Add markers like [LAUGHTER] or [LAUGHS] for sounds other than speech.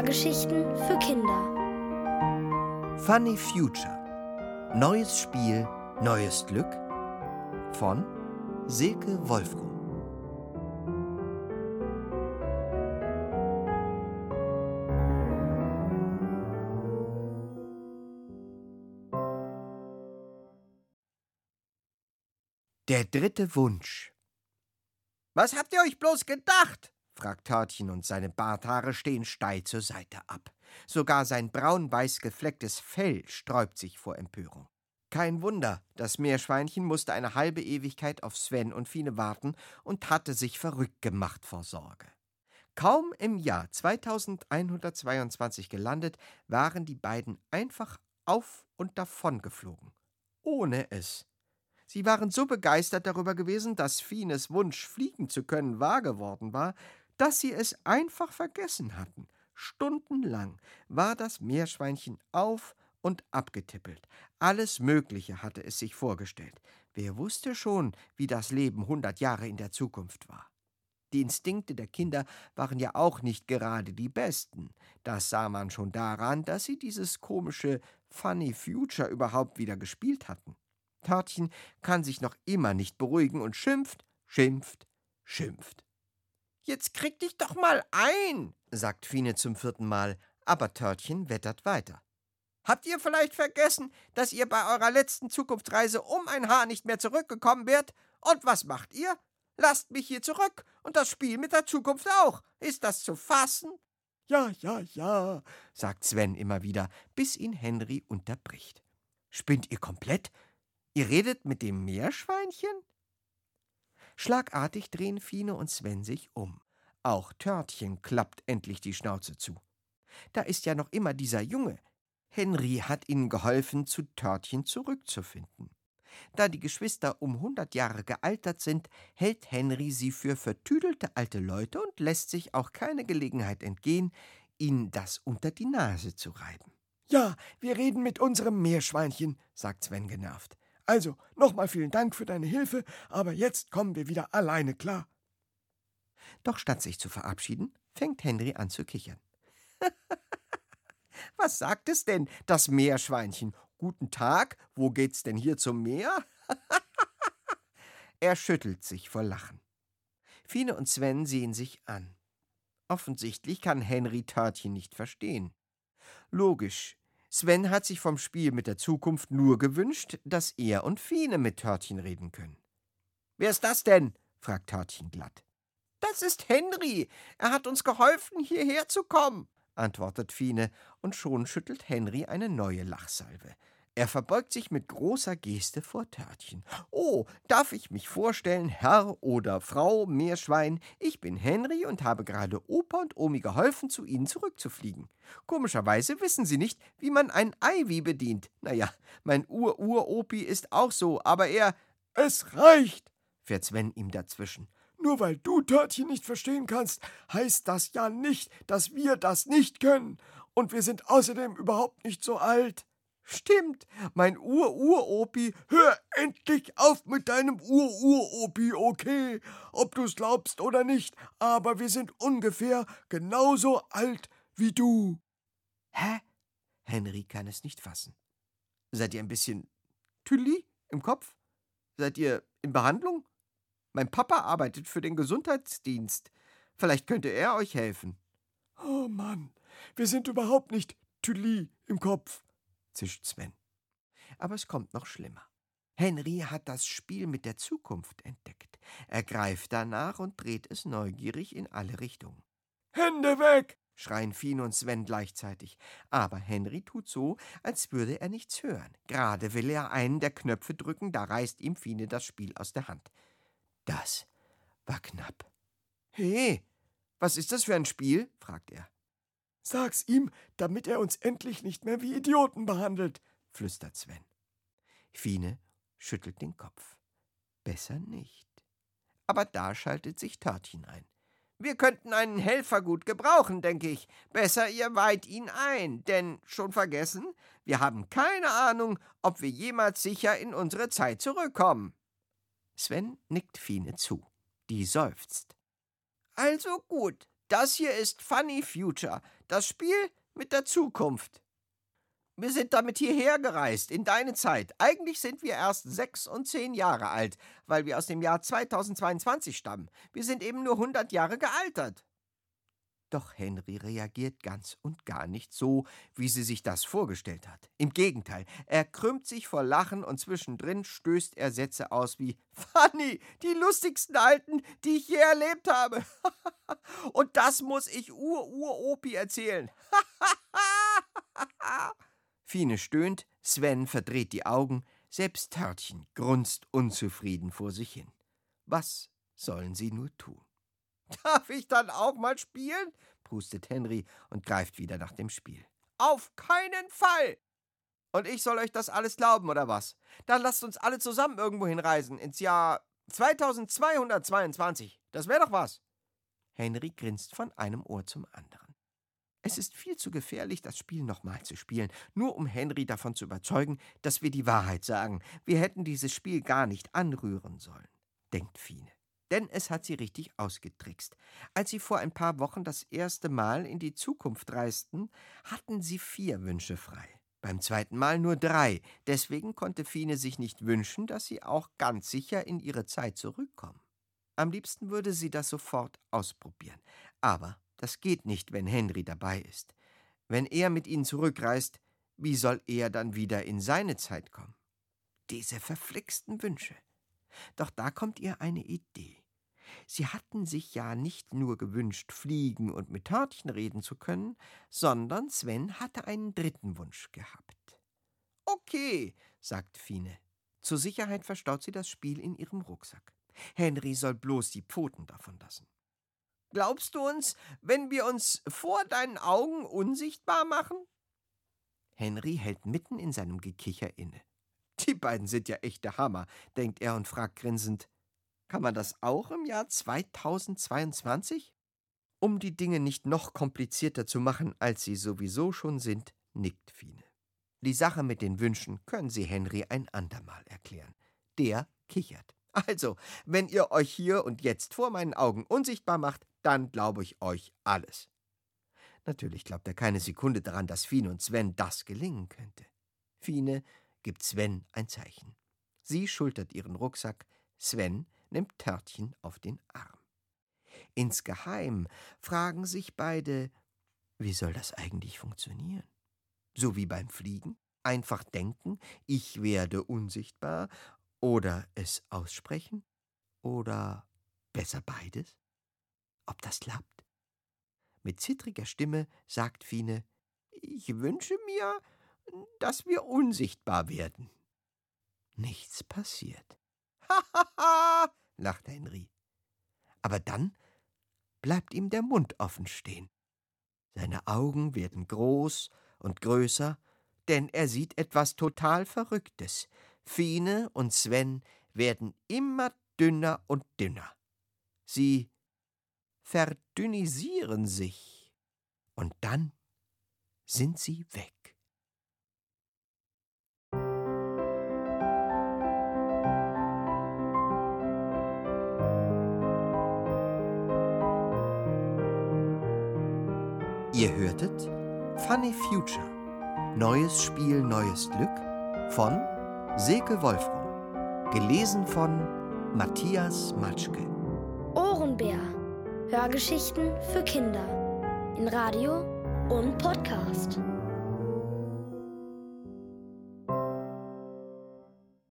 Hörgeschichten für Kinder. Funny Future. Neues Spiel, neues Glück von Silke Wolfrum. Der dritte Wunsch. Was habt ihr euch bloß gedacht? Fragt Törtchen und seine Barthaare stehen steil zur Seite ab. Sogar sein braun-weiß geflecktes Fell sträubt sich vor Empörung. Kein Wunder, das Meerschweinchen musste eine halbe Ewigkeit auf Sven und Fine warten und hatte sich verrückt gemacht vor Sorge. Kaum im Jahr 2122 gelandet, waren die beiden einfach auf und davon geflogen. Ohne es. Sie waren so begeistert darüber gewesen, dass Fines Wunsch, fliegen zu können, wahr geworden war, dass sie es einfach vergessen hatten. Stundenlang war das Meerschweinchen auf und abgetippelt. Alles Mögliche hatte es sich vorgestellt. Wer wusste schon, wie das Leben hundert Jahre in der Zukunft war? Die Instinkte der Kinder waren ja auch nicht gerade die besten. Das sah man schon daran, dass sie dieses komische Funny Future überhaupt wieder gespielt hatten. Törtchen kann sich noch immer nicht beruhigen und schimpft, schimpft, schimpft. Jetzt krieg dich doch mal ein, sagt Fine zum vierten Mal, aber Törtchen wettert weiter. Habt ihr vielleicht vergessen, dass ihr bei eurer letzten Zukunftsreise um ein Haar nicht mehr zurückgekommen wärt? Und was macht ihr? Lasst mich hier zurück und das Spiel mit der Zukunft auch. Ist das zu fassen? Ja, ja, ja, sagt Sven immer wieder, bis ihn Henry unterbricht. Spinnt ihr komplett? Ihr redet mit dem Meerschweinchen? Schlagartig drehen Fine und Sven sich um. Auch Törtchen klappt endlich die Schnauze zu. Da ist ja noch immer dieser Junge. Henry hat ihnen geholfen, zu Törtchen zurückzufinden. Da die Geschwister um hundert Jahre gealtert sind, hält Henry sie für vertüdelte alte Leute und lässt sich auch keine Gelegenheit entgehen, ihnen das unter die Nase zu reiben. Ja, wir reden mit unserem Meerschweinchen, sagt Sven genervt. Also, nochmal vielen Dank für deine Hilfe, aber jetzt kommen wir wieder alleine klar. Doch statt sich zu verabschieden, fängt Henry an zu kichern. [LAUGHS] Was sagt es denn, das Meerschweinchen? Guten Tag, wo geht's denn hier zum Meer? [LAUGHS] er schüttelt sich vor Lachen. Fine und Sven sehen sich an. Offensichtlich kann Henry Törtchen nicht verstehen. Logisch, Sven hat sich vom Spiel mit der Zukunft nur gewünscht, dass er und Fine mit Törtchen reden können. Wer ist das denn? fragt Törtchen glatt. Das ist Henry. Er hat uns geholfen, hierher zu kommen, antwortet Fine, und schon schüttelt Henry eine neue Lachsalve. Er verbeugt sich mit großer Geste vor Törtchen. Oh, darf ich mich vorstellen, Herr oder Frau Meerschwein? Ich bin Henry und habe gerade Opa und Omi geholfen, zu Ihnen zurückzufliegen. Komischerweise wissen Sie nicht, wie man ein Ivy bedient. Naja, mein Ur-Ur-Opi ist auch so, aber er. Es reicht, fährt Sven ihm dazwischen. Nur weil du Törtchen nicht verstehen kannst, heißt das ja nicht, dass wir das nicht können. Und wir sind außerdem überhaupt nicht so alt. Stimmt, mein Ur-Ur-Opi, hör endlich auf mit deinem Ur-Ur-Opi, okay? Ob du's glaubst oder nicht, aber wir sind ungefähr genauso alt wie du. Hä? Henry kann es nicht fassen. Seid ihr ein bisschen Tülli im Kopf? Seid ihr in Behandlung? Mein Papa arbeitet für den Gesundheitsdienst. Vielleicht könnte er euch helfen. Oh Mann, wir sind überhaupt nicht Tülli im Kopf zischt Sven. Aber es kommt noch schlimmer. Henry hat das Spiel mit der Zukunft entdeckt. Er greift danach und dreht es neugierig in alle Richtungen. Hände weg! schreien Fien und Sven gleichzeitig. Aber Henry tut so, als würde er nichts hören. Gerade will er einen der Knöpfe drücken, da reißt ihm Fine das Spiel aus der Hand. Das war knapp. He, was ist das für ein Spiel? fragt er. Sag's ihm, damit er uns endlich nicht mehr wie Idioten behandelt, flüstert Sven. Fine schüttelt den Kopf. Besser nicht. Aber da schaltet sich Törtchen ein. Wir könnten einen Helfer gut gebrauchen, denke ich. Besser ihr weiht ihn ein, denn schon vergessen, wir haben keine Ahnung, ob wir jemals sicher in unsere Zeit zurückkommen. Sven nickt Fine zu. Die seufzt. Also gut, Das hier ist Funny Future, das Spiel mit der Zukunft. Wir sind damit hierher gereist, in deine Zeit. Eigentlich sind wir erst sechs und zehn Jahre alt, weil wir aus dem Jahr 2022 stammen. Wir sind eben nur 100 Jahre gealtert. Doch Henry reagiert ganz und gar nicht so, wie sie sich das vorgestellt hat. Im Gegenteil, er krümmt sich vor Lachen und zwischendrin stößt er Sätze aus wie Fanny, die lustigsten Alten, die ich je erlebt habe. [LAUGHS] und das muss ich Ur-Ur-Opi erzählen. [LAUGHS] Fine stöhnt, Sven verdreht die Augen, selbst Törtchen grunzt unzufrieden vor sich hin. Was sollen sie nur tun? [LAUGHS] Darf ich dann auch mal spielen? prustet Henry und greift wieder nach dem Spiel. Auf keinen Fall! Und ich soll euch das alles glauben, oder was? Dann lasst uns alle zusammen irgendwo hinreisen, ins Jahr 2222. Das wäre doch was. Henry grinst von einem Ohr zum anderen. Es ist viel zu gefährlich, das Spiel nochmal zu spielen, nur um Henry davon zu überzeugen, dass wir die Wahrheit sagen. Wir hätten dieses Spiel gar nicht anrühren sollen, denkt Fine denn es hat sie richtig ausgetrickst. Als sie vor ein paar Wochen das erste Mal in die Zukunft reisten, hatten sie vier Wünsche frei. Beim zweiten Mal nur drei, deswegen konnte Fine sich nicht wünschen, dass sie auch ganz sicher in ihre Zeit zurückkommen. Am liebsten würde sie das sofort ausprobieren. Aber das geht nicht, wenn Henry dabei ist. Wenn er mit ihnen zurückreist, wie soll er dann wieder in seine Zeit kommen? Diese verflixten Wünsche. Doch da kommt ihr eine Idee. Sie hatten sich ja nicht nur gewünscht, fliegen und mit Törtchen reden zu können, sondern Sven hatte einen dritten Wunsch gehabt. Okay, sagt Fine. Zur Sicherheit verstaut sie das Spiel in ihrem Rucksack. Henry soll bloß die Pfoten davon lassen. Glaubst du uns, wenn wir uns vor deinen Augen unsichtbar machen? Henry hält mitten in seinem Gekicher inne. Die beiden sind ja echte Hammer, denkt er und fragt grinsend: Kann man das auch im Jahr 2022? Um die Dinge nicht noch komplizierter zu machen, als sie sowieso schon sind, nickt Fine. Die Sache mit den Wünschen können Sie Henry ein andermal erklären. Der kichert. Also, wenn ihr euch hier und jetzt vor meinen Augen unsichtbar macht, dann glaube ich euch alles. Natürlich glaubt er keine Sekunde daran, dass Fine und Sven das gelingen könnte. Fine gibt Sven ein Zeichen. Sie schultert ihren Rucksack, Sven nimmt Törtchen auf den Arm. Insgeheim fragen sich beide, wie soll das eigentlich funktionieren? So wie beim Fliegen? Einfach denken, ich werde unsichtbar, oder es aussprechen? Oder besser beides? Ob das klappt? Mit zittriger Stimme sagt Fine, ich wünsche mir, dass wir unsichtbar werden. Nichts passiert. [LAUGHS] Hahaha, lacht Henry. Aber dann bleibt ihm der Mund offen stehen. Seine Augen werden groß und größer, denn er sieht etwas total Verrücktes. Fine und Sven werden immer dünner und dünner. Sie verdünnisieren sich. Und dann sind sie weg. Hörtet Funny Future. Neues Spiel, neues Glück von Silke Wolfram. Gelesen von Matthias Matschke. Ohrenbär. Hörgeschichten für Kinder. In Radio und Podcast.